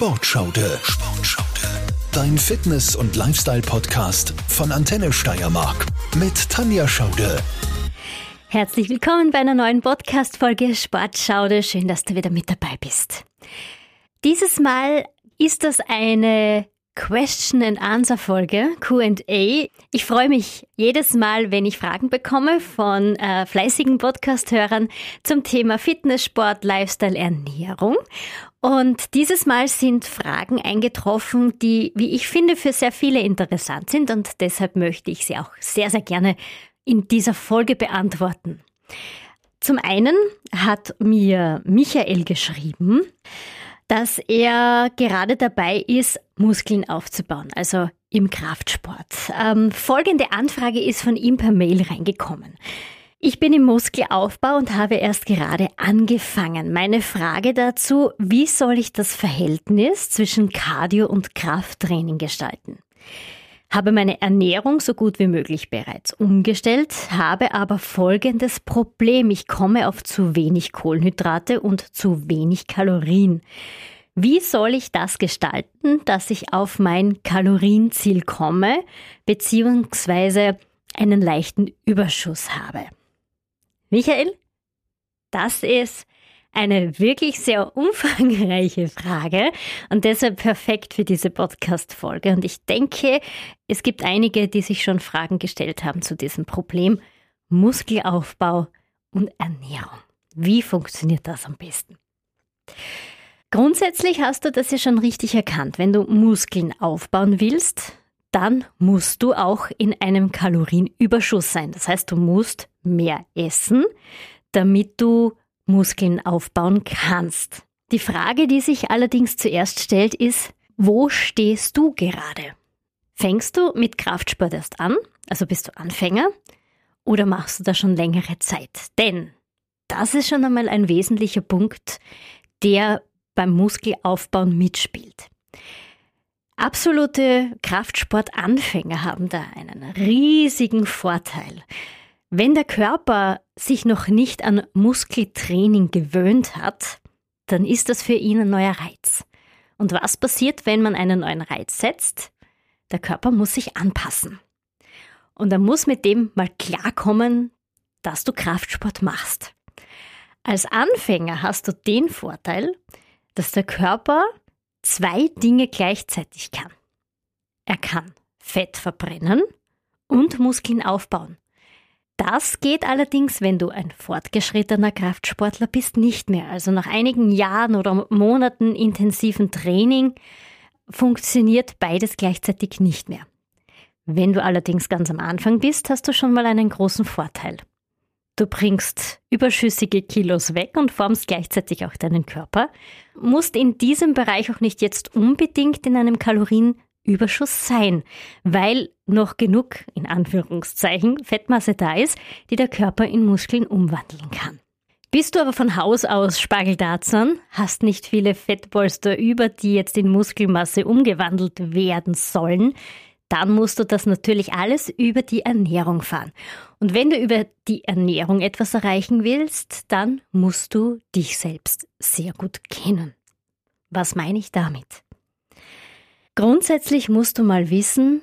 Sportschaude. Sportschaude. Dein Fitness- und Lifestyle-Podcast von Antenne Steiermark mit Tanja Schaude. Herzlich willkommen bei einer neuen Podcast-Folge Sportschaude. Schön, dass du wieder mit dabei bist. Dieses Mal ist das eine Question and Answer Folge, QA. Ich freue mich jedes Mal, wenn ich Fragen bekomme von äh, fleißigen Podcast-Hörern zum Thema Fitness, Sport, Lifestyle, Ernährung. Und dieses Mal sind Fragen eingetroffen, die, wie ich finde, für sehr viele interessant sind und deshalb möchte ich sie auch sehr, sehr gerne in dieser Folge beantworten. Zum einen hat mir Michael geschrieben, dass er gerade dabei ist, Muskeln aufzubauen, also im Kraftsport. Ähm, folgende Anfrage ist von ihm per Mail reingekommen. Ich bin im Muskelaufbau und habe erst gerade angefangen. Meine Frage dazu, wie soll ich das Verhältnis zwischen Cardio und Krafttraining gestalten? Habe meine Ernährung so gut wie möglich bereits umgestellt, habe aber folgendes Problem. Ich komme auf zu wenig Kohlenhydrate und zu wenig Kalorien. Wie soll ich das gestalten, dass ich auf mein Kalorienziel komme, beziehungsweise einen leichten Überschuss habe? Michael, das ist eine wirklich sehr umfangreiche Frage und deshalb perfekt für diese Podcast-Folge. Und ich denke, es gibt einige, die sich schon Fragen gestellt haben zu diesem Problem Muskelaufbau und Ernährung. Wie funktioniert das am besten? Grundsätzlich hast du das ja schon richtig erkannt. Wenn du Muskeln aufbauen willst, dann musst du auch in einem Kalorienüberschuss sein. Das heißt, du musst mehr essen, damit du Muskeln aufbauen kannst. Die Frage, die sich allerdings zuerst stellt, ist, wo stehst du gerade? Fängst du mit Kraftsport erst an, also bist du Anfänger, oder machst du das schon längere Zeit? Denn das ist schon einmal ein wesentlicher Punkt, der beim Muskelaufbauen mitspielt. Absolute Kraftsportanfänger haben da einen riesigen Vorteil. Wenn der Körper sich noch nicht an Muskeltraining gewöhnt hat, dann ist das für ihn ein neuer Reiz. Und was passiert, wenn man einen neuen Reiz setzt? Der Körper muss sich anpassen. Und er muss mit dem mal klarkommen, dass du Kraftsport machst. Als Anfänger hast du den Vorteil, dass der Körper zwei Dinge gleichzeitig kann. Er kann Fett verbrennen und Muskeln aufbauen. Das geht allerdings, wenn du ein fortgeschrittener Kraftsportler bist, nicht mehr. Also nach einigen Jahren oder Monaten intensiven Training funktioniert beides gleichzeitig nicht mehr. Wenn du allerdings ganz am Anfang bist, hast du schon mal einen großen Vorteil. Du bringst überschüssige Kilos weg und formst gleichzeitig auch deinen Körper, musst in diesem Bereich auch nicht jetzt unbedingt in einem Kalorienüberschuss sein, weil noch genug, in Anführungszeichen, Fettmasse da ist, die der Körper in Muskeln umwandeln kann. Bist du aber von Haus aus Spargeldarzern, hast nicht viele Fettpolster über, die jetzt in Muskelmasse umgewandelt werden sollen, dann musst du das natürlich alles über die Ernährung fahren. Und wenn du über die Ernährung etwas erreichen willst, dann musst du dich selbst sehr gut kennen. Was meine ich damit? Grundsätzlich musst du mal wissen,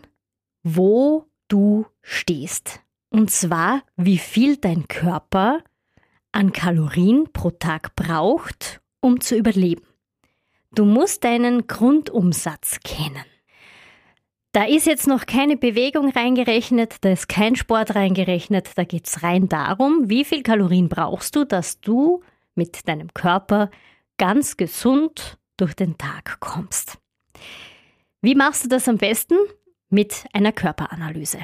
wo du stehst. Und zwar, wie viel dein Körper an Kalorien pro Tag braucht, um zu überleben. Du musst deinen Grundumsatz kennen. Da ist jetzt noch keine Bewegung reingerechnet, da ist kein Sport reingerechnet, da geht es rein darum, wie viel Kalorien brauchst du, dass du mit deinem Körper ganz gesund durch den Tag kommst. Wie machst du das am besten? Mit einer Körperanalyse.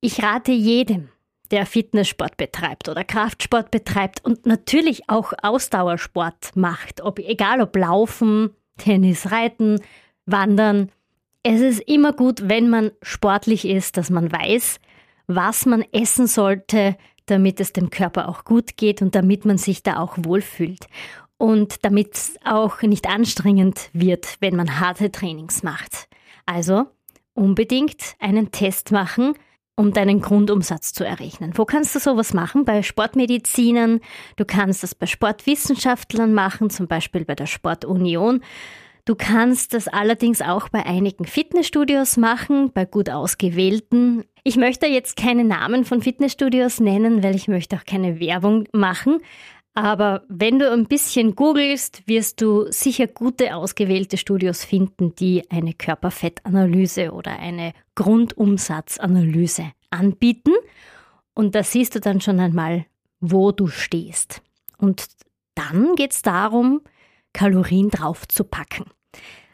Ich rate jedem, der Fitnesssport betreibt oder Kraftsport betreibt und natürlich auch Ausdauersport macht, ob, egal ob Laufen, Tennis, Reiten, Wandern, es ist immer gut, wenn man sportlich ist, dass man weiß, was man essen sollte, damit es dem Körper auch gut geht und damit man sich da auch wohlfühlt. Und damit es auch nicht anstrengend wird, wenn man harte Trainings macht. Also unbedingt einen Test machen, um deinen Grundumsatz zu errechnen. Wo kannst du sowas machen? Bei Sportmedizinern, du kannst das bei Sportwissenschaftlern machen, zum Beispiel bei der Sportunion. Du kannst das allerdings auch bei einigen Fitnessstudios machen, bei gut ausgewählten. Ich möchte jetzt keine Namen von Fitnessstudios nennen, weil ich möchte auch keine Werbung machen. Aber wenn du ein bisschen googelst, wirst du sicher gute ausgewählte Studios finden, die eine Körperfettanalyse oder eine Grundumsatzanalyse anbieten. Und da siehst du dann schon einmal, wo du stehst. Und dann geht es darum, Kalorien draufzupacken.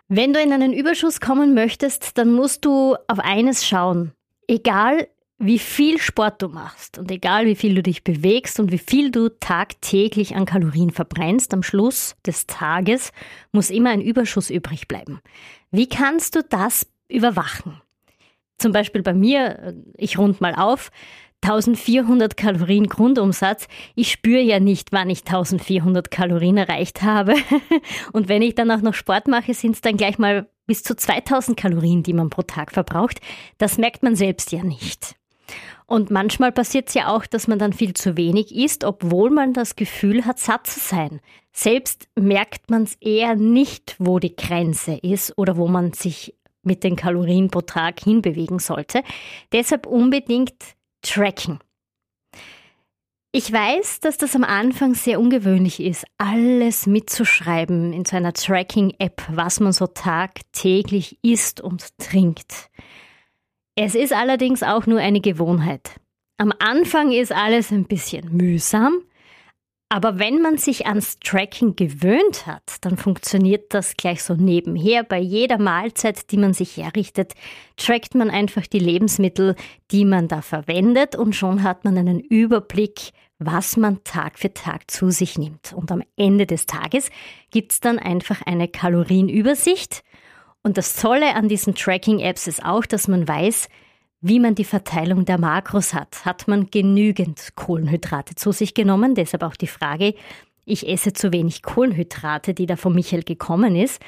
Wenn du in einen Überschuss kommen möchtest, dann musst du auf eines schauen. Egal wie viel Sport du machst und egal wie viel du dich bewegst und wie viel du tagtäglich an Kalorien verbrennst, am Schluss des Tages muss immer ein Überschuss übrig bleiben. Wie kannst du das überwachen? Zum Beispiel bei mir, ich rund mal auf, 1400 Kalorien Grundumsatz. Ich spüre ja nicht, wann ich 1400 Kalorien erreicht habe. Und wenn ich dann auch noch Sport mache, sind es dann gleich mal bis zu 2000 Kalorien, die man pro Tag verbraucht. Das merkt man selbst ja nicht. Und manchmal passiert es ja auch, dass man dann viel zu wenig isst, obwohl man das Gefühl hat, satt zu sein. Selbst merkt man es eher nicht, wo die Grenze ist oder wo man sich mit den Kalorien pro Tag hinbewegen sollte. Deshalb unbedingt tracken. Ich weiß, dass das am Anfang sehr ungewöhnlich ist, alles mitzuschreiben in so einer Tracking-App, was man so tagtäglich isst und trinkt. Es ist allerdings auch nur eine Gewohnheit. Am Anfang ist alles ein bisschen mühsam, aber wenn man sich ans Tracking gewöhnt hat, dann funktioniert das gleich so nebenher. Bei jeder Mahlzeit, die man sich herrichtet, trackt man einfach die Lebensmittel, die man da verwendet und schon hat man einen Überblick, was man Tag für Tag zu sich nimmt. Und am Ende des Tages gibt's dann einfach eine Kalorienübersicht und das Tolle an diesen Tracking-Apps ist auch, dass man weiß, wie man die Verteilung der Makros hat. Hat man genügend Kohlenhydrate zu sich genommen? Deshalb auch die Frage, ich esse zu wenig Kohlenhydrate, die da von Michael gekommen ist.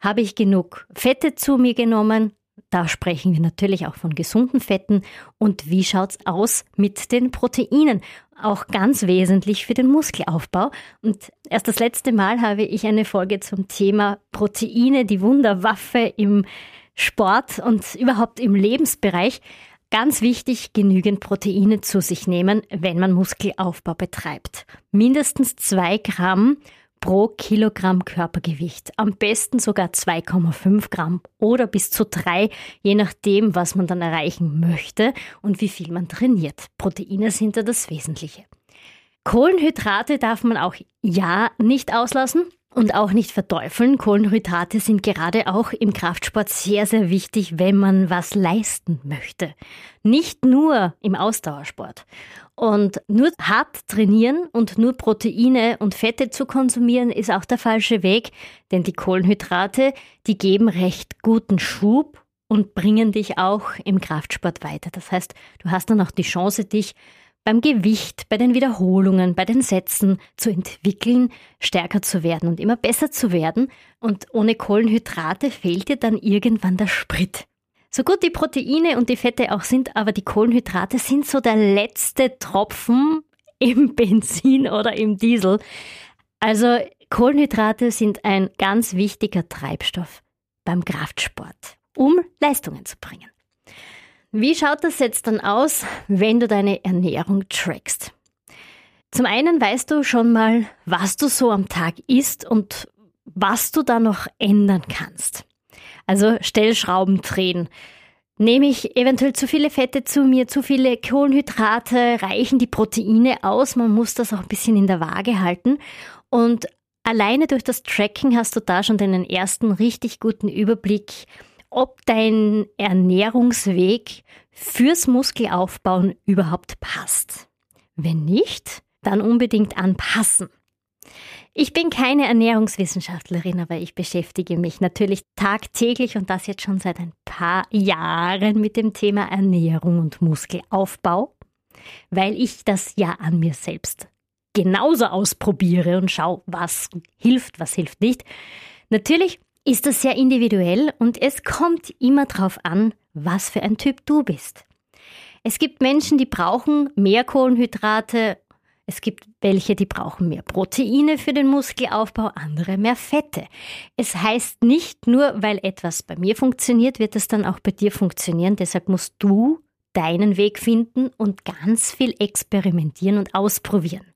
Habe ich genug Fette zu mir genommen? Da sprechen wir natürlich auch von gesunden Fetten. Und wie schaut's aus mit den Proteinen? Auch ganz wesentlich für den Muskelaufbau. Und erst das letzte Mal habe ich eine Folge zum Thema Proteine, die Wunderwaffe im Sport und überhaupt im Lebensbereich. Ganz wichtig, genügend Proteine zu sich nehmen, wenn man Muskelaufbau betreibt. Mindestens zwei Gramm pro Kilogramm Körpergewicht. Am besten sogar 2,5 Gramm oder bis zu drei, je nachdem, was man dann erreichen möchte und wie viel man trainiert. Proteine sind da das Wesentliche. Kohlenhydrate darf man auch ja nicht auslassen und auch nicht verteufeln. Kohlenhydrate sind gerade auch im Kraftsport sehr, sehr wichtig, wenn man was leisten möchte. Nicht nur im Ausdauersport. Und nur hart trainieren und nur Proteine und Fette zu konsumieren, ist auch der falsche Weg, denn die Kohlenhydrate, die geben recht guten Schub und bringen dich auch im Kraftsport weiter. Das heißt, du hast dann auch die Chance, dich beim Gewicht, bei den Wiederholungen, bei den Sätzen zu entwickeln, stärker zu werden und immer besser zu werden. Und ohne Kohlenhydrate fehlt dir dann irgendwann der Sprit. So gut die Proteine und die Fette auch sind, aber die Kohlenhydrate sind so der letzte Tropfen im Benzin oder im Diesel. Also Kohlenhydrate sind ein ganz wichtiger Treibstoff beim Kraftsport, um Leistungen zu bringen. Wie schaut das jetzt dann aus, wenn du deine Ernährung trackst? Zum einen weißt du schon mal, was du so am Tag isst und was du da noch ändern kannst. Also Stellschrauben drehen. Nehme ich eventuell zu viele Fette zu mir, zu viele Kohlenhydrate, reichen die Proteine aus? Man muss das auch ein bisschen in der Waage halten. Und alleine durch das Tracking hast du da schon deinen ersten richtig guten Überblick, ob dein Ernährungsweg fürs Muskelaufbauen überhaupt passt. Wenn nicht, dann unbedingt anpassen. Ich bin keine Ernährungswissenschaftlerin, aber ich beschäftige mich natürlich tagtäglich und das jetzt schon seit ein paar Jahren mit dem Thema Ernährung und Muskelaufbau, weil ich das ja an mir selbst genauso ausprobiere und schaue, was hilft, was hilft nicht. Natürlich ist das sehr individuell und es kommt immer darauf an, was für ein Typ du bist. Es gibt Menschen, die brauchen mehr Kohlenhydrate. Es gibt welche, die brauchen mehr Proteine für den Muskelaufbau, andere mehr Fette. Es heißt nicht nur, weil etwas bei mir funktioniert, wird es dann auch bei dir funktionieren. Deshalb musst du deinen Weg finden und ganz viel experimentieren und ausprobieren.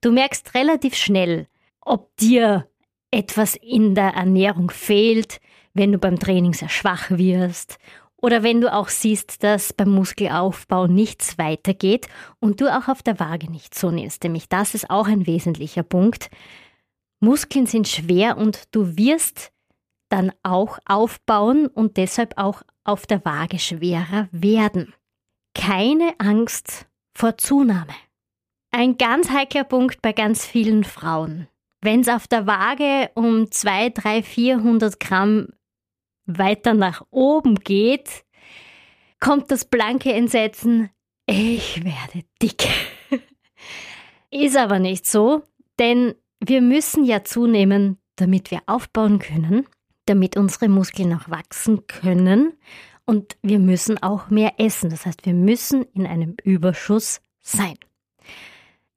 Du merkst relativ schnell, ob dir etwas in der Ernährung fehlt, wenn du beim Training sehr schwach wirst oder wenn du auch siehst, dass beim Muskelaufbau nichts weitergeht und du auch auf der Waage nicht zunimmst. Nämlich das ist auch ein wesentlicher Punkt. Muskeln sind schwer und du wirst dann auch aufbauen und deshalb auch auf der Waage schwerer werden. Keine Angst vor Zunahme. Ein ganz heikler Punkt bei ganz vielen Frauen. Wenn es auf der Waage um 2, 3, 400 Gramm weiter nach oben geht, kommt das blanke Entsetzen, ich werde dick. Ist aber nicht so, denn wir müssen ja zunehmen, damit wir aufbauen können, damit unsere Muskeln auch wachsen können und wir müssen auch mehr essen. Das heißt, wir müssen in einem Überschuss sein.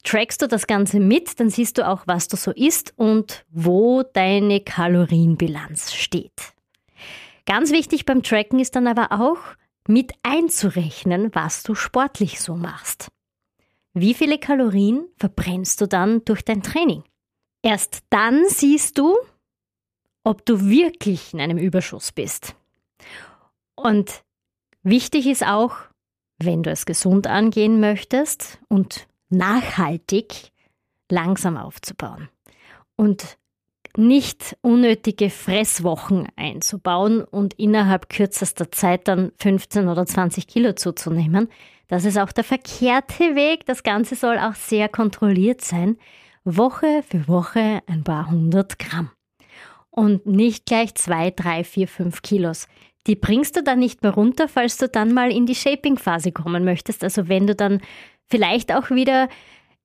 Trackst du das Ganze mit, dann siehst du auch, was du so isst und wo deine Kalorienbilanz steht. Ganz wichtig beim Tracken ist dann aber auch, mit einzurechnen, was du sportlich so machst. Wie viele Kalorien verbrennst du dann durch dein Training? Erst dann siehst du, ob du wirklich in einem Überschuss bist. Und wichtig ist auch, wenn du es gesund angehen möchtest und nachhaltig langsam aufzubauen. Und nicht unnötige Fresswochen einzubauen und innerhalb kürzester Zeit dann 15 oder 20 Kilo zuzunehmen. Das ist auch der verkehrte Weg. Das Ganze soll auch sehr kontrolliert sein. Woche für Woche ein paar hundert Gramm. Und nicht gleich zwei, drei, vier, fünf Kilos. Die bringst du dann nicht mehr runter, falls du dann mal in die Shaping-Phase kommen möchtest. Also wenn du dann vielleicht auch wieder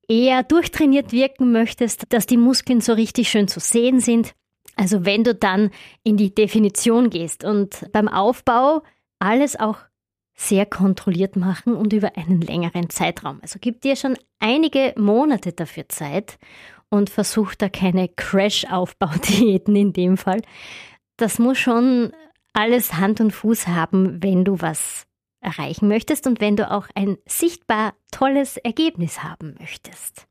eher durchtrainiert wirken möchtest, dass die Muskeln so richtig schön zu sehen sind. Also wenn du dann in die Definition gehst und beim Aufbau alles auch sehr kontrolliert machen und über einen längeren Zeitraum. Also gib dir schon einige Monate dafür Zeit und versuch da keine Crash-Aufbau-Diäten in dem Fall. Das muss schon alles Hand und Fuß haben, wenn du was erreichen möchtest und wenn du auch ein sichtbar tolles Ergebnis haben möchtest.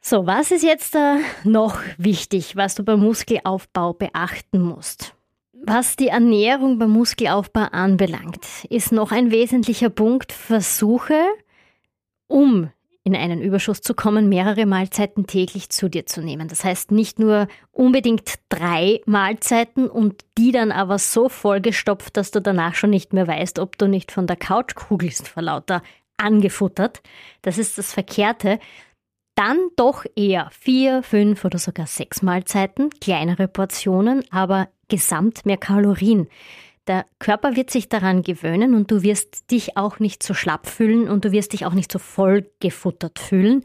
So, was ist jetzt da noch wichtig, was du beim Muskelaufbau beachten musst? Was die Ernährung beim Muskelaufbau anbelangt, ist noch ein wesentlicher Punkt, versuche, um in einen Überschuss zu kommen, mehrere Mahlzeiten täglich zu dir zu nehmen. Das heißt nicht nur unbedingt drei Mahlzeiten und die dann aber so vollgestopft, dass du danach schon nicht mehr weißt, ob du nicht von der Couch kugelst vor lauter angefuttert. Das ist das Verkehrte. Dann doch eher vier, fünf oder sogar sechs Mahlzeiten, kleinere Portionen, aber gesamt mehr Kalorien. Der Körper wird sich daran gewöhnen und du wirst dich auch nicht so schlapp fühlen und du wirst dich auch nicht so vollgefuttert fühlen.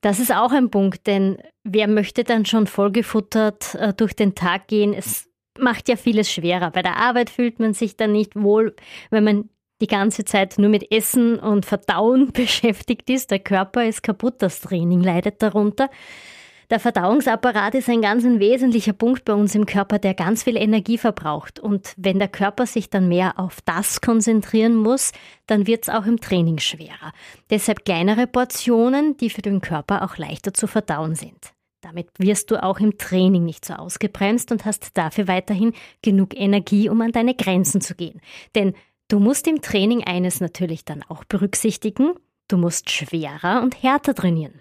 Das ist auch ein Punkt, denn wer möchte dann schon vollgefuttert äh, durch den Tag gehen? Es macht ja vieles schwerer. Bei der Arbeit fühlt man sich dann nicht wohl, wenn man die ganze Zeit nur mit Essen und Verdauen beschäftigt ist. Der Körper ist kaputt, das Training leidet darunter. Der Verdauungsapparat ist ein ganz ein wesentlicher Punkt bei uns im Körper, der ganz viel Energie verbraucht. Und wenn der Körper sich dann mehr auf das konzentrieren muss, dann wird es auch im Training schwerer. Deshalb kleinere Portionen, die für den Körper auch leichter zu verdauen sind. Damit wirst du auch im Training nicht so ausgebremst und hast dafür weiterhin genug Energie, um an deine Grenzen zu gehen. Denn du musst im Training eines natürlich dann auch berücksichtigen, du musst schwerer und härter trainieren.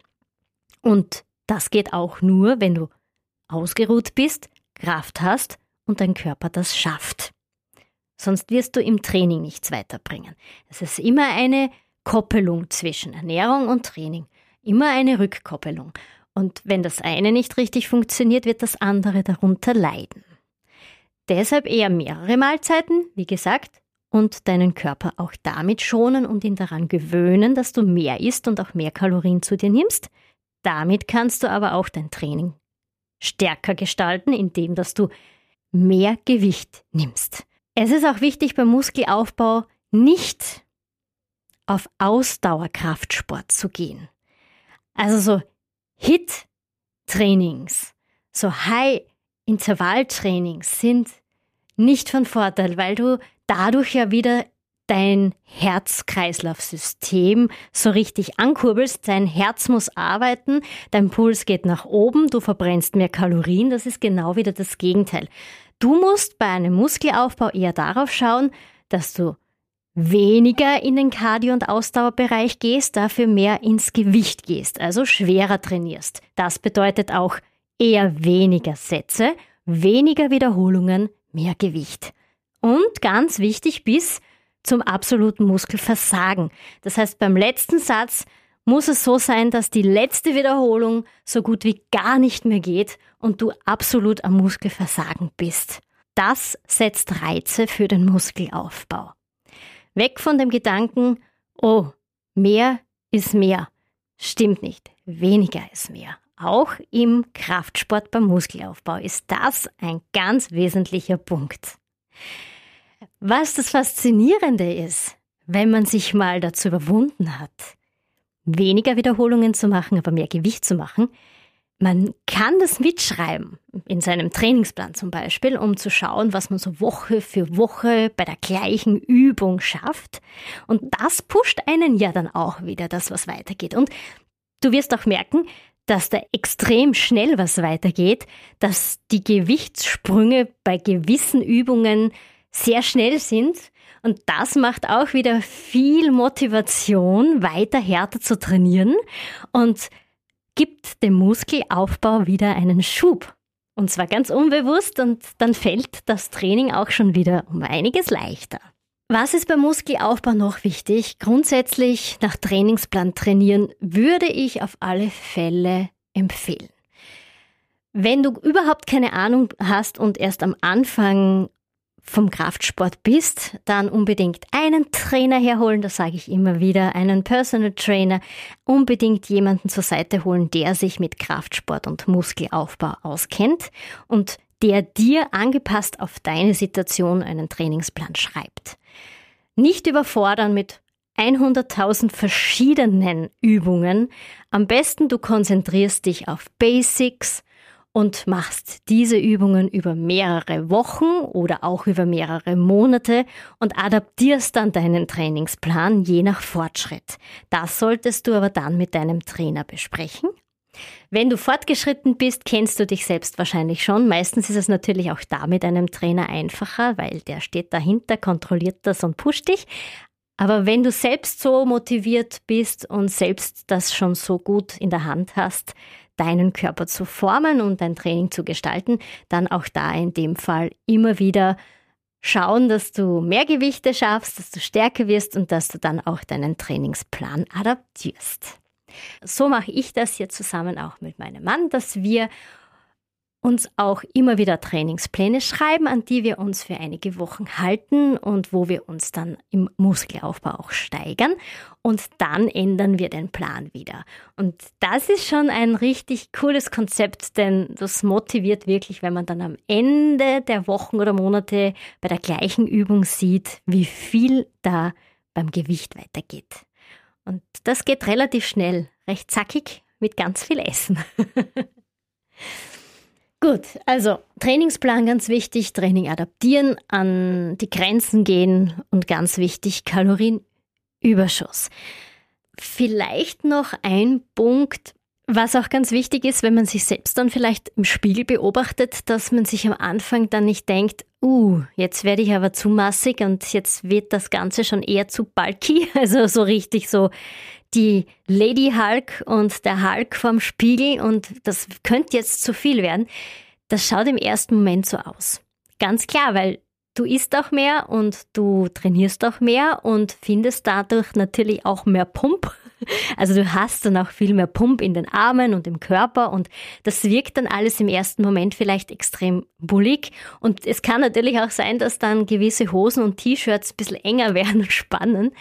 Und das geht auch nur, wenn du ausgeruht bist, Kraft hast und dein Körper das schafft. Sonst wirst du im Training nichts weiterbringen. Es ist immer eine Koppelung zwischen Ernährung und Training. Immer eine Rückkoppelung. Und wenn das eine nicht richtig funktioniert, wird das andere darunter leiden. Deshalb eher mehrere Mahlzeiten, wie gesagt, und deinen Körper auch damit schonen und ihn daran gewöhnen, dass du mehr isst und auch mehr Kalorien zu dir nimmst. Damit kannst du aber auch dein Training stärker gestalten, indem dass du mehr Gewicht nimmst. Es ist auch wichtig beim Muskelaufbau nicht auf Ausdauerkraftsport zu gehen. Also so Hit-Trainings, so High-Intervall-Trainings sind nicht von Vorteil, weil du dadurch ja wieder dein Herz-Kreislauf-System so richtig ankurbelst. Dein Herz muss arbeiten, dein Puls geht nach oben, du verbrennst mehr Kalorien. Das ist genau wieder das Gegenteil. Du musst bei einem Muskelaufbau eher darauf schauen, dass du weniger in den Cardio- und Ausdauerbereich gehst, dafür mehr ins Gewicht gehst, also schwerer trainierst. Das bedeutet auch eher weniger Sätze, weniger Wiederholungen, mehr Gewicht. Und ganz wichtig bis zum absoluten Muskelversagen. Das heißt, beim letzten Satz muss es so sein, dass die letzte Wiederholung so gut wie gar nicht mehr geht und du absolut am Muskelversagen bist. Das setzt Reize für den Muskelaufbau. Weg von dem Gedanken, oh, mehr ist mehr. Stimmt nicht, weniger ist mehr. Auch im Kraftsport beim Muskelaufbau ist das ein ganz wesentlicher Punkt. Was das Faszinierende ist, wenn man sich mal dazu überwunden hat, weniger Wiederholungen zu machen, aber mehr Gewicht zu machen, man kann das mitschreiben, in seinem Trainingsplan zum Beispiel, um zu schauen, was man so Woche für Woche bei der gleichen Übung schafft. Und das pusht einen ja dann auch wieder, dass was weitergeht. Und du wirst auch merken, dass da extrem schnell was weitergeht, dass die Gewichtssprünge bei gewissen Übungen sehr schnell sind. Und das macht auch wieder viel Motivation, weiter härter zu trainieren und gibt dem Muskelaufbau wieder einen Schub. Und zwar ganz unbewusst und dann fällt das Training auch schon wieder um einiges leichter. Was ist beim Muskelaufbau noch wichtig? Grundsätzlich nach Trainingsplan trainieren würde ich auf alle Fälle empfehlen. Wenn du überhaupt keine Ahnung hast und erst am Anfang vom Kraftsport bist, dann unbedingt einen Trainer herholen, das sage ich immer wieder, einen Personal Trainer, unbedingt jemanden zur Seite holen, der sich mit Kraftsport und Muskelaufbau auskennt und der dir angepasst auf deine Situation einen Trainingsplan schreibt. Nicht überfordern mit 100.000 verschiedenen Übungen. Am besten du konzentrierst dich auf Basics, und machst diese Übungen über mehrere Wochen oder auch über mehrere Monate und adaptierst dann deinen Trainingsplan je nach Fortschritt. Das solltest du aber dann mit deinem Trainer besprechen. Wenn du fortgeschritten bist, kennst du dich selbst wahrscheinlich schon. Meistens ist es natürlich auch da mit einem Trainer einfacher, weil der steht dahinter, kontrolliert das und pusht dich. Aber wenn du selbst so motiviert bist und selbst das schon so gut in der Hand hast, deinen Körper zu formen und dein Training zu gestalten, dann auch da in dem Fall immer wieder schauen, dass du mehr Gewichte schaffst, dass du stärker wirst und dass du dann auch deinen Trainingsplan adaptierst. So mache ich das hier zusammen auch mit meinem Mann, dass wir uns auch immer wieder Trainingspläne schreiben, an die wir uns für einige Wochen halten und wo wir uns dann im Muskelaufbau auch steigern. Und dann ändern wir den Plan wieder. Und das ist schon ein richtig cooles Konzept, denn das motiviert wirklich, wenn man dann am Ende der Wochen oder Monate bei der gleichen Übung sieht, wie viel da beim Gewicht weitergeht. Und das geht relativ schnell, recht zackig mit ganz viel Essen. Gut, also Trainingsplan ganz wichtig, Training adaptieren, an die Grenzen gehen und ganz wichtig, Kalorienüberschuss. Vielleicht noch ein Punkt, was auch ganz wichtig ist, wenn man sich selbst dann vielleicht im Spiegel beobachtet, dass man sich am Anfang dann nicht denkt, uh, jetzt werde ich aber zu massig und jetzt wird das Ganze schon eher zu bulky, also so richtig so die Lady Hulk und der Hulk vorm Spiegel und das könnte jetzt zu viel werden. Das schaut im ersten Moment so aus. Ganz klar, weil du isst auch mehr und du trainierst auch mehr und findest dadurch natürlich auch mehr Pump. Also du hast dann auch viel mehr Pump in den Armen und im Körper und das wirkt dann alles im ersten Moment vielleicht extrem bullig. Und es kann natürlich auch sein, dass dann gewisse Hosen und T-Shirts ein bisschen enger werden und spannen,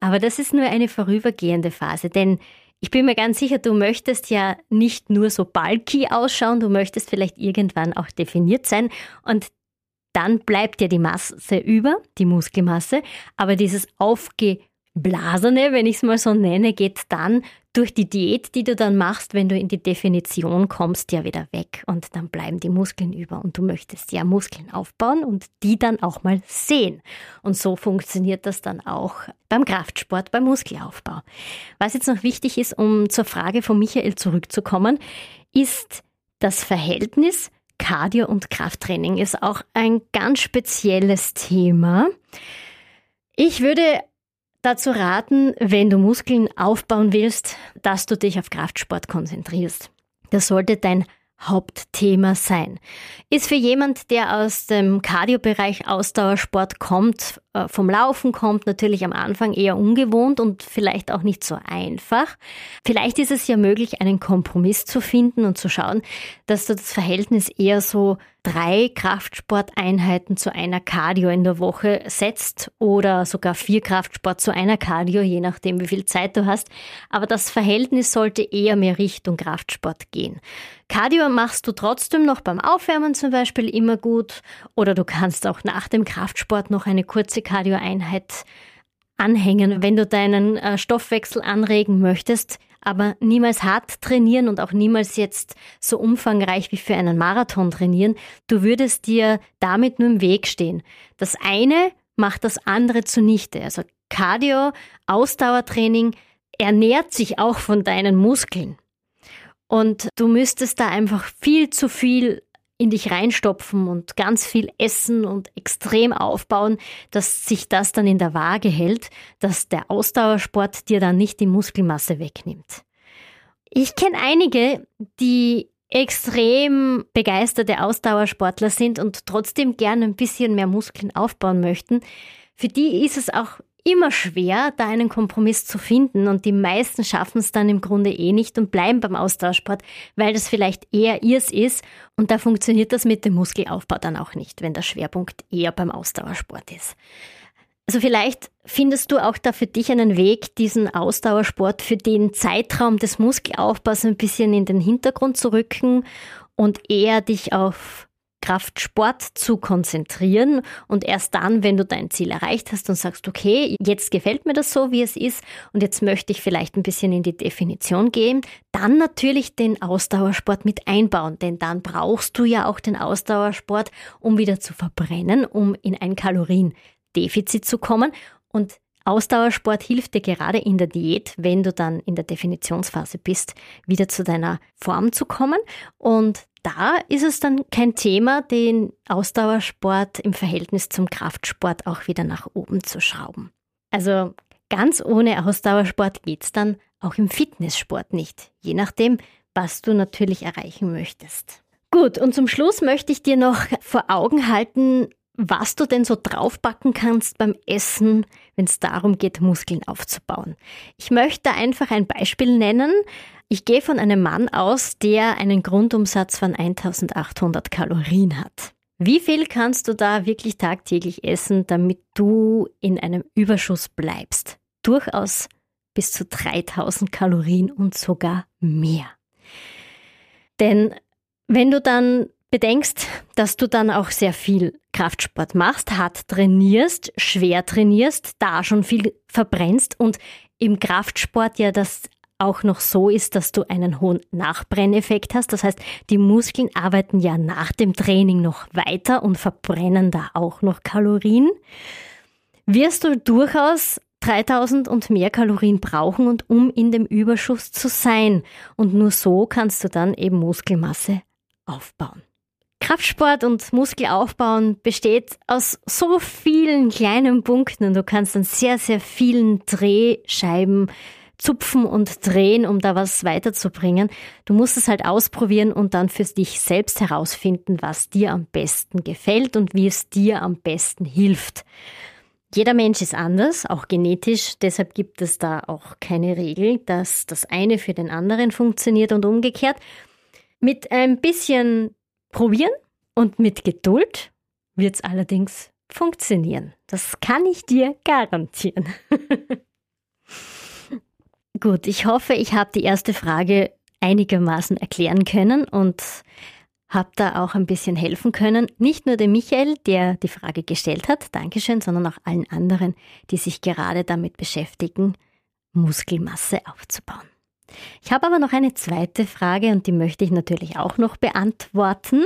aber das ist nur eine vorübergehende Phase, denn ich bin mir ganz sicher, du möchtest ja nicht nur so bulky ausschauen, du möchtest vielleicht irgendwann auch definiert sein. Und dann bleibt ja die Masse über, die Muskelmasse, aber dieses aufge Blasene, wenn ich es mal so nenne, geht dann durch die Diät, die du dann machst, wenn du in die Definition kommst, ja wieder weg und dann bleiben die Muskeln über und du möchtest ja Muskeln aufbauen und die dann auch mal sehen. Und so funktioniert das dann auch beim Kraftsport, beim Muskelaufbau. Was jetzt noch wichtig ist, um zur Frage von Michael zurückzukommen, ist das Verhältnis Cardio und Krafttraining ist auch ein ganz spezielles Thema. Ich würde dazu raten, wenn du Muskeln aufbauen willst, dass du dich auf Kraftsport konzentrierst. Das sollte dein Hauptthema sein. Ist für jemand, der aus dem Kardiobereich Ausdauersport kommt, äh, vom Laufen kommt, natürlich am Anfang eher ungewohnt und vielleicht auch nicht so einfach. Vielleicht ist es ja möglich, einen Kompromiss zu finden und zu schauen, dass du das Verhältnis eher so drei Kraftsporteinheiten zu einer Cardio in der Woche setzt oder sogar vier Kraftsport zu einer Cardio, je nachdem, wie viel Zeit du hast. Aber das Verhältnis sollte eher mehr Richtung Kraftsport gehen. Cardio machst du trotzdem noch beim Aufwärmen zum Beispiel immer gut oder du kannst auch nach dem Kraftsport noch eine kurze Cardioeinheit anhängen, wenn du deinen äh, Stoffwechsel anregen möchtest, aber niemals hart trainieren und auch niemals jetzt so umfangreich wie für einen Marathon trainieren. Du würdest dir damit nur im Weg stehen. Das eine macht das andere zunichte. Also Cardio, Ausdauertraining ernährt sich auch von deinen Muskeln. Und du müsstest da einfach viel zu viel in dich reinstopfen und ganz viel essen und extrem aufbauen, dass sich das dann in der Waage hält, dass der Ausdauersport dir dann nicht die Muskelmasse wegnimmt. Ich kenne einige, die extrem begeisterte Ausdauersportler sind und trotzdem gerne ein bisschen mehr Muskeln aufbauen möchten. Für die ist es auch immer schwer, da einen Kompromiss zu finden und die meisten schaffen es dann im Grunde eh nicht und bleiben beim Austauschsport, weil das vielleicht eher ihrs ist und da funktioniert das mit dem Muskelaufbau dann auch nicht, wenn der Schwerpunkt eher beim Ausdauersport ist. Also vielleicht findest du auch da für dich einen Weg, diesen Ausdauersport für den Zeitraum des Muskelaufbaus ein bisschen in den Hintergrund zu rücken und eher dich auf Kraftsport zu konzentrieren und erst dann, wenn du dein Ziel erreicht hast und sagst, okay, jetzt gefällt mir das so, wie es ist und jetzt möchte ich vielleicht ein bisschen in die Definition gehen, dann natürlich den Ausdauersport mit einbauen, denn dann brauchst du ja auch den Ausdauersport, um wieder zu verbrennen, um in ein Kaloriendefizit zu kommen und Ausdauersport hilft dir gerade in der Diät, wenn du dann in der Definitionsphase bist, wieder zu deiner Form zu kommen. Und da ist es dann kein Thema, den Ausdauersport im Verhältnis zum Kraftsport auch wieder nach oben zu schrauben. Also ganz ohne Ausdauersport geht's dann auch im Fitnesssport nicht, je nachdem, was du natürlich erreichen möchtest. Gut, und zum Schluss möchte ich dir noch vor Augen halten, was du denn so draufpacken kannst beim Essen, wenn es darum geht, Muskeln aufzubauen. Ich möchte einfach ein Beispiel nennen. Ich gehe von einem Mann aus, der einen Grundumsatz von 1800 Kalorien hat. Wie viel kannst du da wirklich tagtäglich essen, damit du in einem Überschuss bleibst? Durchaus bis zu 3000 Kalorien und sogar mehr. Denn wenn du dann bedenkst, dass du dann auch sehr viel Kraftsport machst, hart trainierst, schwer trainierst, da schon viel verbrennst und im Kraftsport ja das auch noch so ist, dass du einen hohen Nachbrenneffekt hast. Das heißt, die Muskeln arbeiten ja nach dem Training noch weiter und verbrennen da auch noch Kalorien. Wirst du durchaus 3000 und mehr Kalorien brauchen und um in dem Überschuss zu sein. Und nur so kannst du dann eben Muskelmasse aufbauen. Kraftsport und Muskelaufbauen besteht aus so vielen kleinen Punkten und du kannst an sehr, sehr vielen Drehscheiben zupfen und drehen, um da was weiterzubringen. Du musst es halt ausprobieren und dann für dich selbst herausfinden, was dir am besten gefällt und wie es dir am besten hilft. Jeder Mensch ist anders, auch genetisch, deshalb gibt es da auch keine Regel, dass das eine für den anderen funktioniert und umgekehrt. Mit ein bisschen Probieren und mit Geduld wird es allerdings funktionieren. Das kann ich dir garantieren. Gut, ich hoffe, ich habe die erste Frage einigermaßen erklären können und habe da auch ein bisschen helfen können. Nicht nur dem Michael, der die Frage gestellt hat, Dankeschön, sondern auch allen anderen, die sich gerade damit beschäftigen, Muskelmasse aufzubauen. Ich habe aber noch eine zweite Frage und die möchte ich natürlich auch noch beantworten.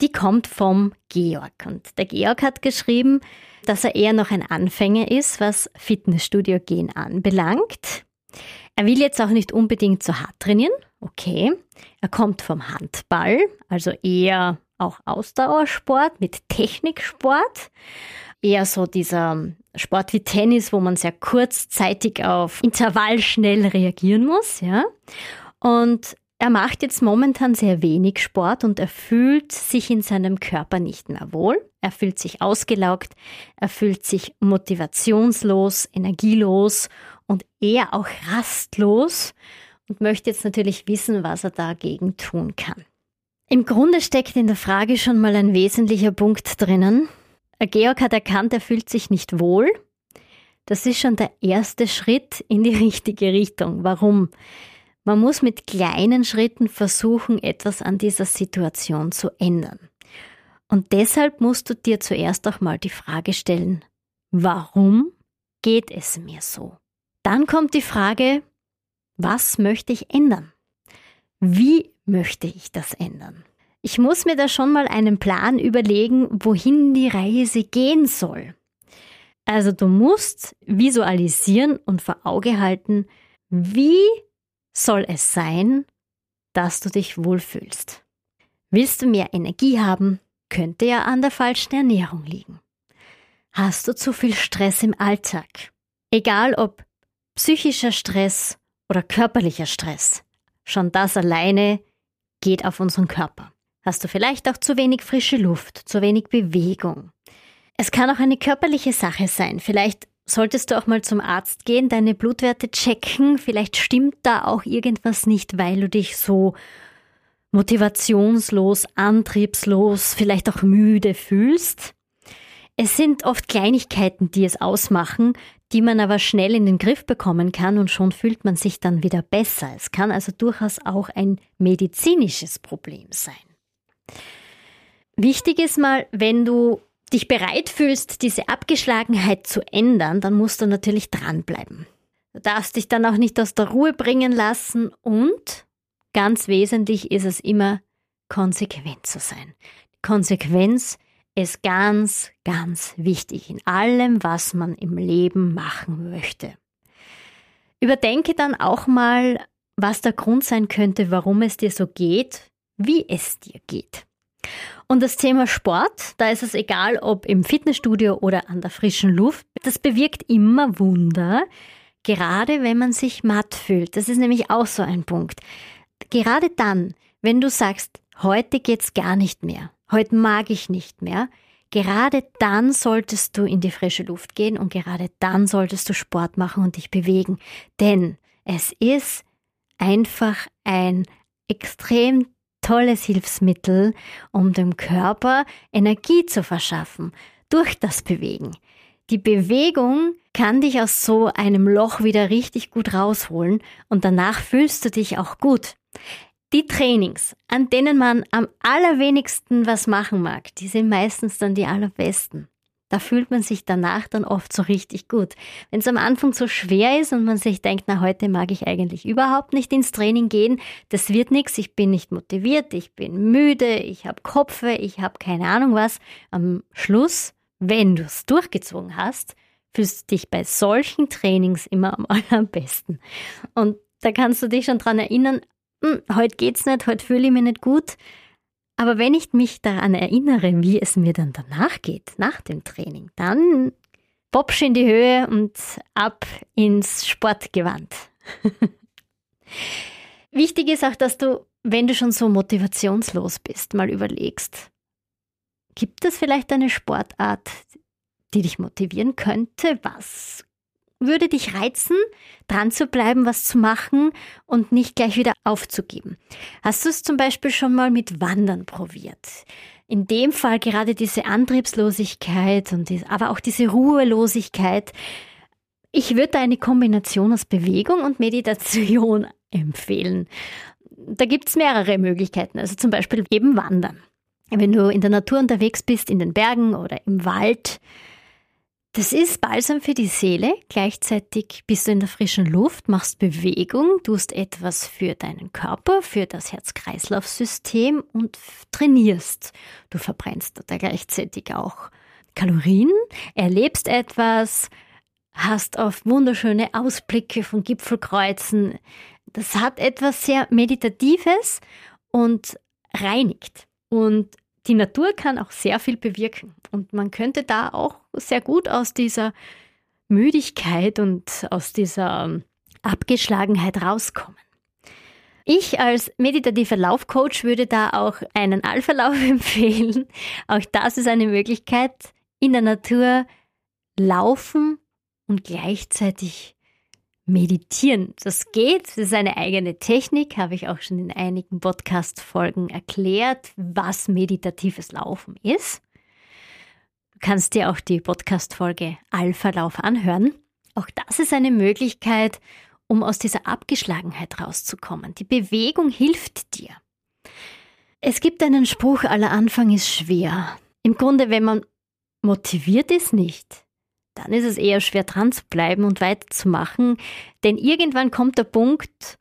Die kommt vom Georg und der Georg hat geschrieben, dass er eher noch ein Anfänger ist, was Fitnessstudio gehen anbelangt. Er will jetzt auch nicht unbedingt so hart trainieren, okay. Er kommt vom Handball, also eher auch Ausdauersport mit Techniksport. Eher so dieser Sport wie Tennis, wo man sehr kurzzeitig auf Intervall schnell reagieren muss, ja. Und er macht jetzt momentan sehr wenig Sport und er fühlt sich in seinem Körper nicht mehr wohl. Er fühlt sich ausgelaugt, er fühlt sich motivationslos, energielos und eher auch rastlos und möchte jetzt natürlich wissen, was er dagegen tun kann. Im Grunde steckt in der Frage schon mal ein wesentlicher Punkt drinnen. Georg hat erkannt, er fühlt sich nicht wohl. Das ist schon der erste Schritt in die richtige Richtung. Warum? Man muss mit kleinen Schritten versuchen, etwas an dieser Situation zu ändern. Und deshalb musst du dir zuerst auch mal die Frage stellen, warum geht es mir so? Dann kommt die Frage, was möchte ich ändern? Wie möchte ich das ändern? Ich muss mir da schon mal einen Plan überlegen, wohin die Reise gehen soll. Also du musst visualisieren und vor Auge halten, wie soll es sein, dass du dich wohlfühlst. Willst du mehr Energie haben, könnte ja an der falschen Ernährung liegen. Hast du zu viel Stress im Alltag? Egal ob psychischer Stress oder körperlicher Stress, schon das alleine geht auf unseren Körper. Hast du vielleicht auch zu wenig frische Luft, zu wenig Bewegung? Es kann auch eine körperliche Sache sein. Vielleicht solltest du auch mal zum Arzt gehen, deine Blutwerte checken. Vielleicht stimmt da auch irgendwas nicht, weil du dich so motivationslos, antriebslos, vielleicht auch müde fühlst. Es sind oft Kleinigkeiten, die es ausmachen, die man aber schnell in den Griff bekommen kann und schon fühlt man sich dann wieder besser. Es kann also durchaus auch ein medizinisches Problem sein. Wichtig ist mal, wenn du dich bereit fühlst, diese Abgeschlagenheit zu ändern, dann musst du natürlich dranbleiben. Du darfst dich dann auch nicht aus der Ruhe bringen lassen und ganz wesentlich ist es immer, konsequent zu sein. Konsequenz ist ganz, ganz wichtig in allem, was man im Leben machen möchte. Überdenke dann auch mal, was der Grund sein könnte, warum es dir so geht, wie es dir geht. Und das Thema Sport, da ist es egal, ob im Fitnessstudio oder an der frischen Luft, das bewirkt immer Wunder, gerade wenn man sich matt fühlt. Das ist nämlich auch so ein Punkt. Gerade dann, wenn du sagst, heute geht's gar nicht mehr, heute mag ich nicht mehr, gerade dann solltest du in die frische Luft gehen und gerade dann solltest du Sport machen und dich bewegen. Denn es ist einfach ein extrem tolles Hilfsmittel, um dem Körper Energie zu verschaffen durch das Bewegen. Die Bewegung kann dich aus so einem Loch wieder richtig gut rausholen und danach fühlst du dich auch gut. Die Trainings, an denen man am allerwenigsten was machen mag, die sind meistens dann die allerbesten. Da fühlt man sich danach dann oft so richtig gut. Wenn es am Anfang so schwer ist und man sich denkt, na heute mag ich eigentlich überhaupt nicht ins Training gehen, das wird nichts, ich bin nicht motiviert, ich bin müde, ich habe Kopfweh, ich habe keine Ahnung was. Am Schluss, wenn du es durchgezogen hast, fühlst du dich bei solchen Trainings immer am allerbesten. Und da kannst du dich schon dran erinnern, hm, heute geht's nicht, heute fühle ich mich nicht gut. Aber wenn ich mich daran erinnere, wie es mir dann danach geht, nach dem Training, dann popsch in die Höhe und ab ins Sportgewand. Wichtig ist auch, dass du, wenn du schon so motivationslos bist, mal überlegst, gibt es vielleicht eine Sportart, die dich motivieren könnte? Was würde dich reizen, dran zu bleiben, was zu machen und nicht gleich wieder aufzugeben. Hast du es zum Beispiel schon mal mit Wandern probiert? In dem Fall gerade diese Antriebslosigkeit und die, aber auch diese Ruhelosigkeit. Ich würde eine Kombination aus Bewegung und Meditation empfehlen. Da gibt es mehrere Möglichkeiten. Also zum Beispiel eben Wandern. Wenn du in der Natur unterwegs bist, in den Bergen oder im Wald, das ist Balsam für die Seele. Gleichzeitig bist du in der frischen Luft, machst Bewegung, tust etwas für deinen Körper, für das Herz-Kreislauf-System und trainierst. Du verbrennst da gleichzeitig auch Kalorien, erlebst etwas, hast auf wunderschöne Ausblicke von Gipfelkreuzen. Das hat etwas sehr Meditatives und reinigt. Und die Natur kann auch sehr viel bewirken. Und man könnte da auch sehr gut aus dieser Müdigkeit und aus dieser ähm, Abgeschlagenheit rauskommen. Ich als meditativer Laufcoach würde da auch einen Alpha-Lauf empfehlen. Auch das ist eine Möglichkeit, in der Natur laufen und gleichzeitig meditieren. Das geht, das ist eine eigene Technik, habe ich auch schon in einigen Podcast-Folgen erklärt, was meditatives Laufen ist. Du kannst dir auch die Podcast-Folge Alpha-Lauf anhören. Auch das ist eine Möglichkeit, um aus dieser Abgeschlagenheit rauszukommen. Die Bewegung hilft dir. Es gibt einen Spruch, aller Anfang ist schwer. Im Grunde, wenn man motiviert ist, nicht dann ist es eher schwer dran zu bleiben und weiterzumachen. Denn irgendwann kommt der Punkt,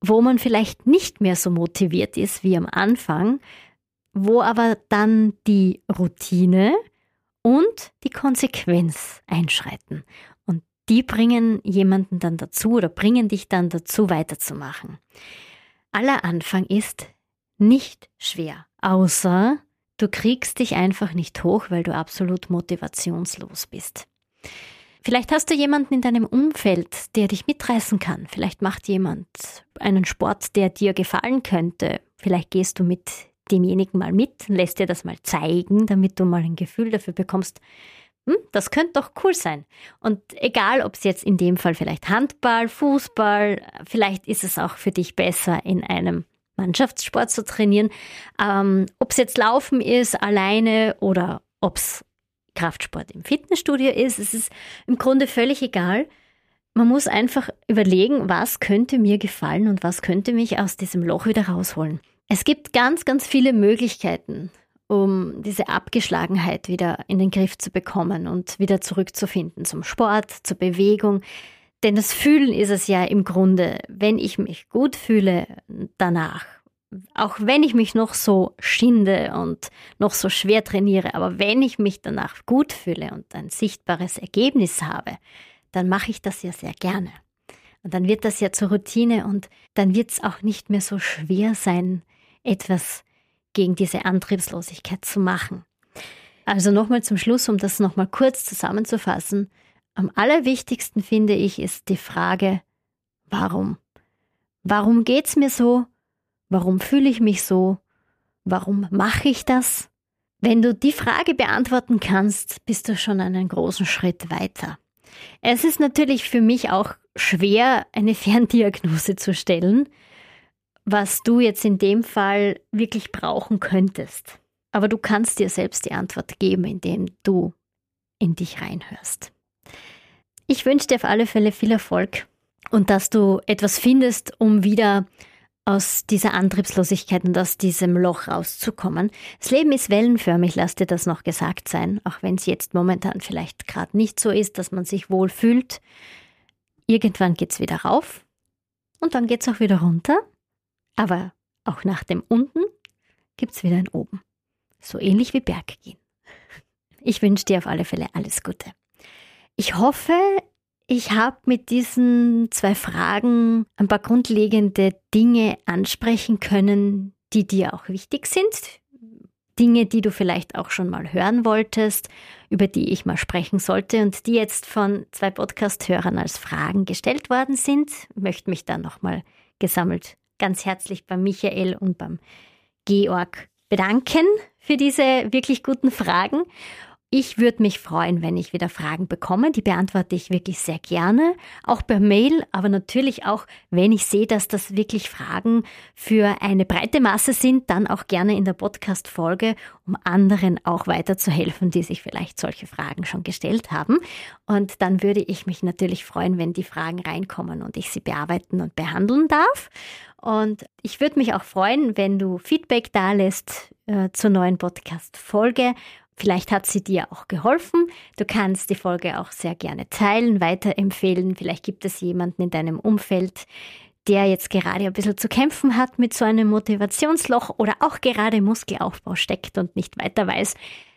wo man vielleicht nicht mehr so motiviert ist wie am Anfang, wo aber dann die Routine und die Konsequenz einschreiten. Und die bringen jemanden dann dazu oder bringen dich dann dazu weiterzumachen. Aller Anfang ist nicht schwer, außer Du kriegst dich einfach nicht hoch, weil du absolut motivationslos bist. Vielleicht hast du jemanden in deinem Umfeld, der dich mitreißen kann. Vielleicht macht jemand einen Sport, der dir gefallen könnte. Vielleicht gehst du mit demjenigen mal mit, lässt dir das mal zeigen, damit du mal ein Gefühl dafür bekommst, hm, das könnte doch cool sein. Und egal, ob es jetzt in dem Fall vielleicht Handball, Fußball, vielleicht ist es auch für dich besser in einem Mannschaftssport zu trainieren. Ähm, ob es jetzt Laufen ist, alleine oder ob es Kraftsport im Fitnessstudio ist, es ist im Grunde völlig egal. Man muss einfach überlegen, was könnte mir gefallen und was könnte mich aus diesem Loch wieder rausholen. Es gibt ganz, ganz viele Möglichkeiten, um diese Abgeschlagenheit wieder in den Griff zu bekommen und wieder zurückzufinden zum Sport, zur Bewegung. Denn das Fühlen ist es ja im Grunde, wenn ich mich gut fühle danach, auch wenn ich mich noch so schinde und noch so schwer trainiere, aber wenn ich mich danach gut fühle und ein sichtbares Ergebnis habe, dann mache ich das ja sehr gerne. Und dann wird das ja zur Routine und dann wird es auch nicht mehr so schwer sein, etwas gegen diese Antriebslosigkeit zu machen. Also nochmal zum Schluss, um das nochmal kurz zusammenzufassen. Am allerwichtigsten finde ich ist die Frage, warum? Warum geht's mir so? Warum fühle ich mich so? Warum mache ich das? Wenn du die Frage beantworten kannst, bist du schon einen großen Schritt weiter. Es ist natürlich für mich auch schwer, eine Ferndiagnose zu stellen, was du jetzt in dem Fall wirklich brauchen könntest. Aber du kannst dir selbst die Antwort geben, indem du in dich reinhörst. Ich wünsche dir auf alle Fälle viel Erfolg und dass du etwas findest, um wieder aus dieser Antriebslosigkeit und aus diesem Loch rauszukommen. Das Leben ist wellenförmig, lass dir das noch gesagt sein, auch wenn es jetzt momentan vielleicht gerade nicht so ist, dass man sich wohl fühlt. Irgendwann geht es wieder rauf und dann geht es auch wieder runter. Aber auch nach dem Unten gibt es wieder ein Oben. So ähnlich wie Berg gehen. Ich wünsche dir auf alle Fälle alles Gute. Ich hoffe, ich habe mit diesen zwei Fragen ein paar grundlegende Dinge ansprechen können, die dir auch wichtig sind. Dinge, die du vielleicht auch schon mal hören wolltest, über die ich mal sprechen sollte und die jetzt von zwei Podcast-Hörern als Fragen gestellt worden sind. Ich möchte mich dann nochmal gesammelt ganz herzlich beim Michael und beim Georg bedanken für diese wirklich guten Fragen Ich würde mich freuen, wenn ich wieder Fragen bekomme. Die beantworte ich wirklich sehr gerne, auch per Mail, aber natürlich auch, wenn ich sehe, dass das wirklich Fragen für eine breite Masse sind, dann auch gerne in der Podcast-Folge, um anderen auch weiterzuhelfen, die sich vielleicht solche Fragen schon gestellt haben. Und dann würde ich mich natürlich freuen, wenn die Fragen reinkommen und ich sie bearbeiten und behandeln darf. Und ich würde mich auch freuen, wenn du Feedback da lässt äh, zur neuen Podcast-Folge Vielleicht hat sie dir auch geholfen. Du kannst die Folge auch sehr gerne teilen, weiterempfehlen. Vielleicht gibt es jemanden in deinem Umfeld, der jetzt gerade ein bisschen zu kämpfen hat mit so einem Motivationsloch oder auch gerade Muskelaufbau steckt und nicht weiter weiß,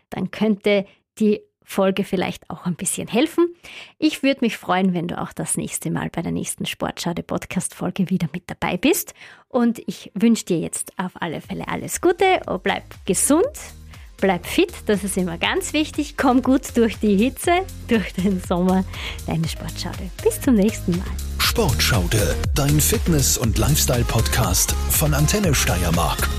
dann könnte die Folge vielleicht auch ein bisschen helfen. Ich würde mich freuen, wenn du auch das nächste Mal bei der nächsten Sportschade Podcast Folge wieder mit dabei bist. Und ich wünsche dir jetzt auf alle Fälle alles Gute. Bleib gesund Bleib fit, das ist immer ganz wichtig. Komm gut durch die Hitze, durch den Sommer. Deine Sportschaude. Bis zum nächsten Mal. Sportschaude, dein Fitness- und Lifestyle-Podcast von Antenne Steiermark.